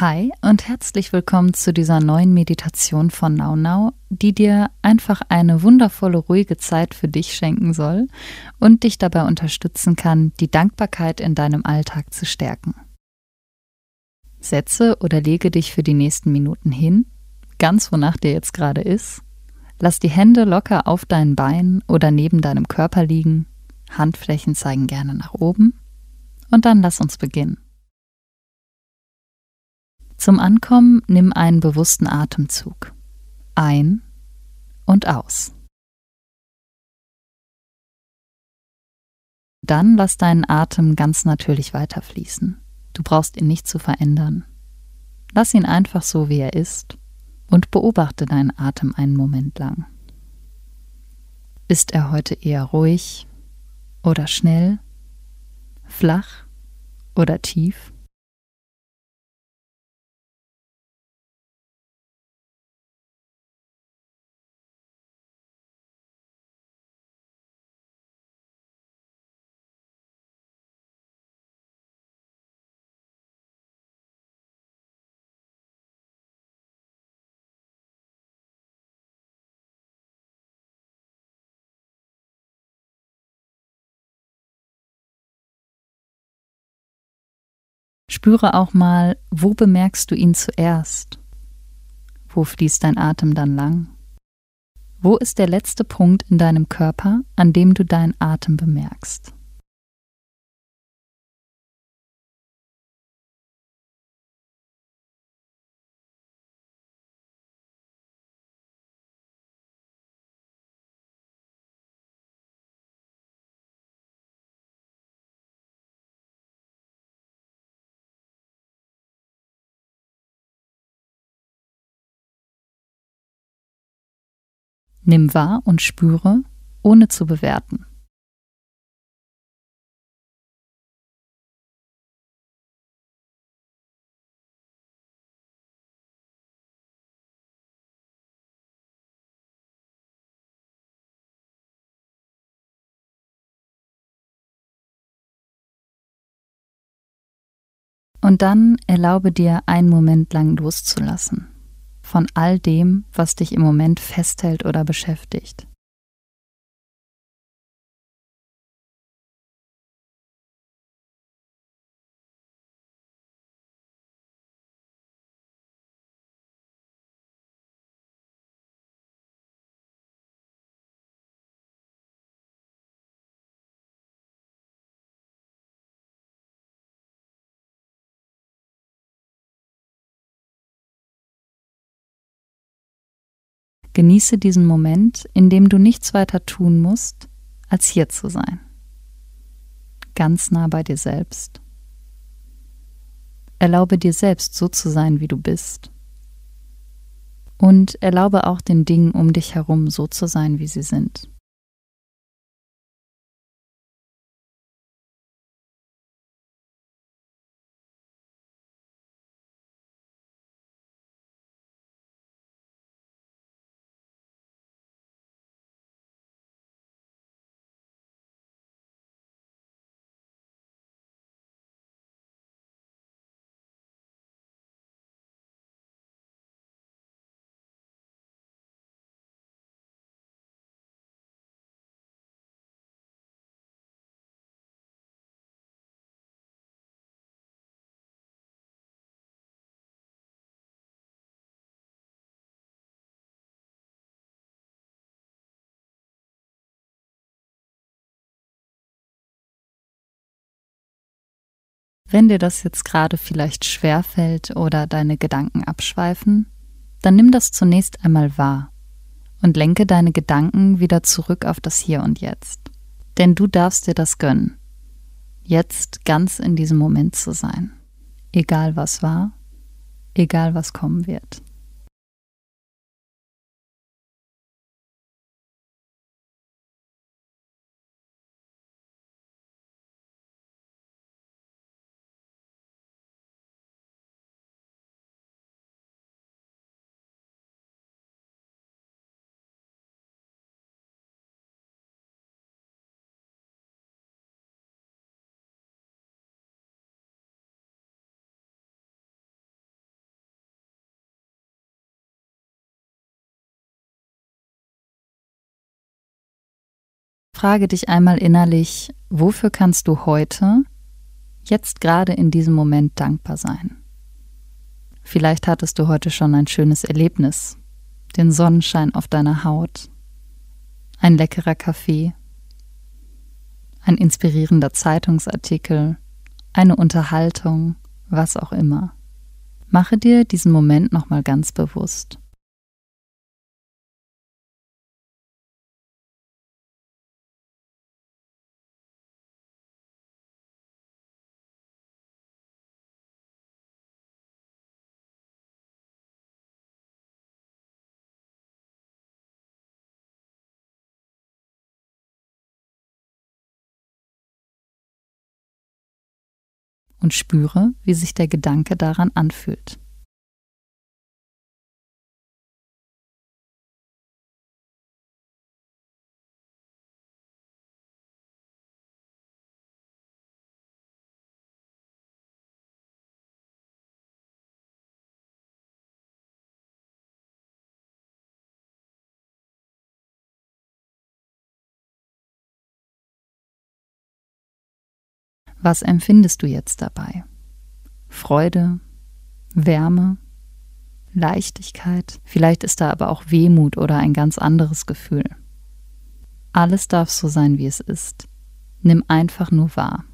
Hi und herzlich willkommen zu dieser neuen Meditation von Now, die dir einfach eine wundervolle, ruhige Zeit für dich schenken soll und dich dabei unterstützen kann, die Dankbarkeit in deinem Alltag zu stärken. Setze oder lege dich für die nächsten Minuten hin, ganz wonach dir jetzt gerade ist. Lass die Hände locker auf deinen Beinen oder neben deinem Körper liegen. Handflächen zeigen gerne nach oben. Und dann lass uns beginnen. Zum Ankommen nimm einen bewussten Atemzug. Ein und aus. Dann lass deinen Atem ganz natürlich weiterfließen. Du brauchst ihn nicht zu verändern. Lass ihn einfach so, wie er ist und beobachte deinen Atem einen Moment lang. Ist er heute eher ruhig oder schnell, flach oder tief? Spüre auch mal, wo bemerkst du ihn zuerst? Wo fließt dein Atem dann lang? Wo ist der letzte Punkt in deinem Körper, an dem du deinen Atem bemerkst? Nimm wahr und spüre, ohne zu bewerten. Und dann erlaube dir einen Moment lang loszulassen von all dem, was dich im Moment festhält oder beschäftigt. Genieße diesen Moment, in dem du nichts weiter tun musst, als hier zu sein. Ganz nah bei dir selbst. Erlaube dir selbst so zu sein, wie du bist. Und erlaube auch den Dingen um dich herum so zu sein, wie sie sind. Wenn dir das jetzt gerade vielleicht schwer fällt oder deine Gedanken abschweifen, dann nimm das zunächst einmal wahr und lenke deine Gedanken wieder zurück auf das Hier und Jetzt. Denn du darfst dir das gönnen, jetzt ganz in diesem Moment zu sein, egal was war, egal was kommen wird. Frage dich einmal innerlich, wofür kannst du heute, jetzt gerade in diesem Moment dankbar sein? Vielleicht hattest du heute schon ein schönes Erlebnis, den Sonnenschein auf deiner Haut, ein leckerer Kaffee, ein inspirierender Zeitungsartikel, eine Unterhaltung, was auch immer. Mache dir diesen Moment nochmal ganz bewusst. Und spüre, wie sich der Gedanke daran anfühlt. Was empfindest du jetzt dabei? Freude, Wärme, Leichtigkeit, vielleicht ist da aber auch Wehmut oder ein ganz anderes Gefühl. Alles darf so sein, wie es ist. Nimm einfach nur wahr.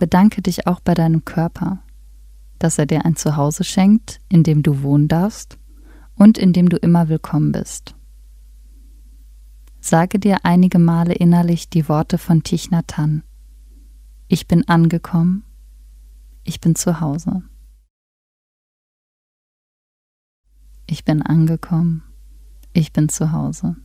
Bedanke dich auch bei deinem Körper, dass er dir ein Zuhause schenkt, in dem du wohnen darfst und in dem du immer willkommen bist. Sage dir einige Male innerlich die Worte von Thich Nhat. Ich bin angekommen, ich bin zu Hause. Ich bin angekommen, ich bin zu Hause.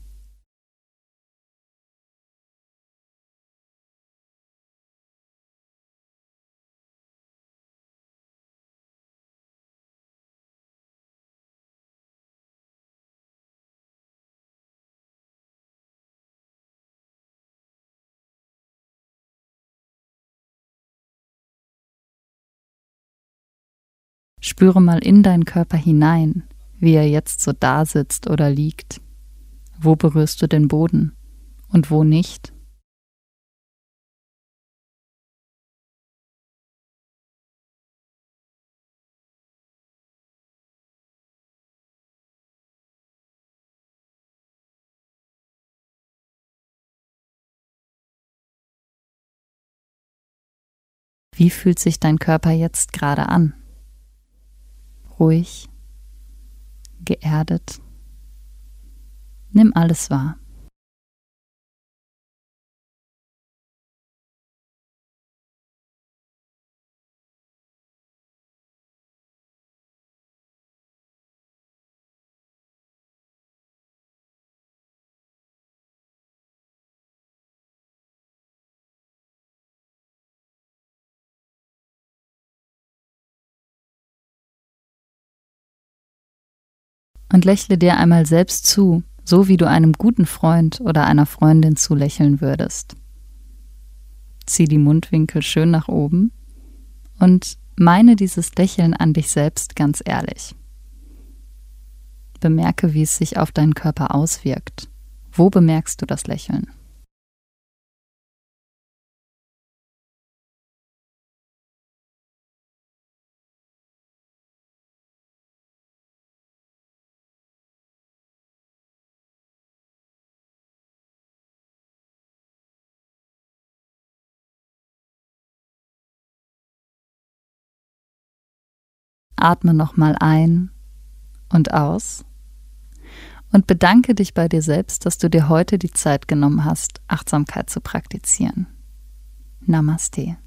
Spüre mal in deinen Körper hinein, wie er jetzt so da sitzt oder liegt. Wo berührst du den Boden und wo nicht? Wie fühlt sich dein Körper jetzt gerade an? Ruhig, geerdet. Nimm alles wahr. Und lächle dir einmal selbst zu, so wie du einem guten Freund oder einer Freundin zulächeln würdest. Zieh die Mundwinkel schön nach oben und meine dieses Lächeln an dich selbst ganz ehrlich. Bemerke, wie es sich auf deinen Körper auswirkt. Wo bemerkst du das Lächeln? Atme nochmal ein und aus und bedanke dich bei dir selbst, dass du dir heute die Zeit genommen hast, Achtsamkeit zu praktizieren. Namaste.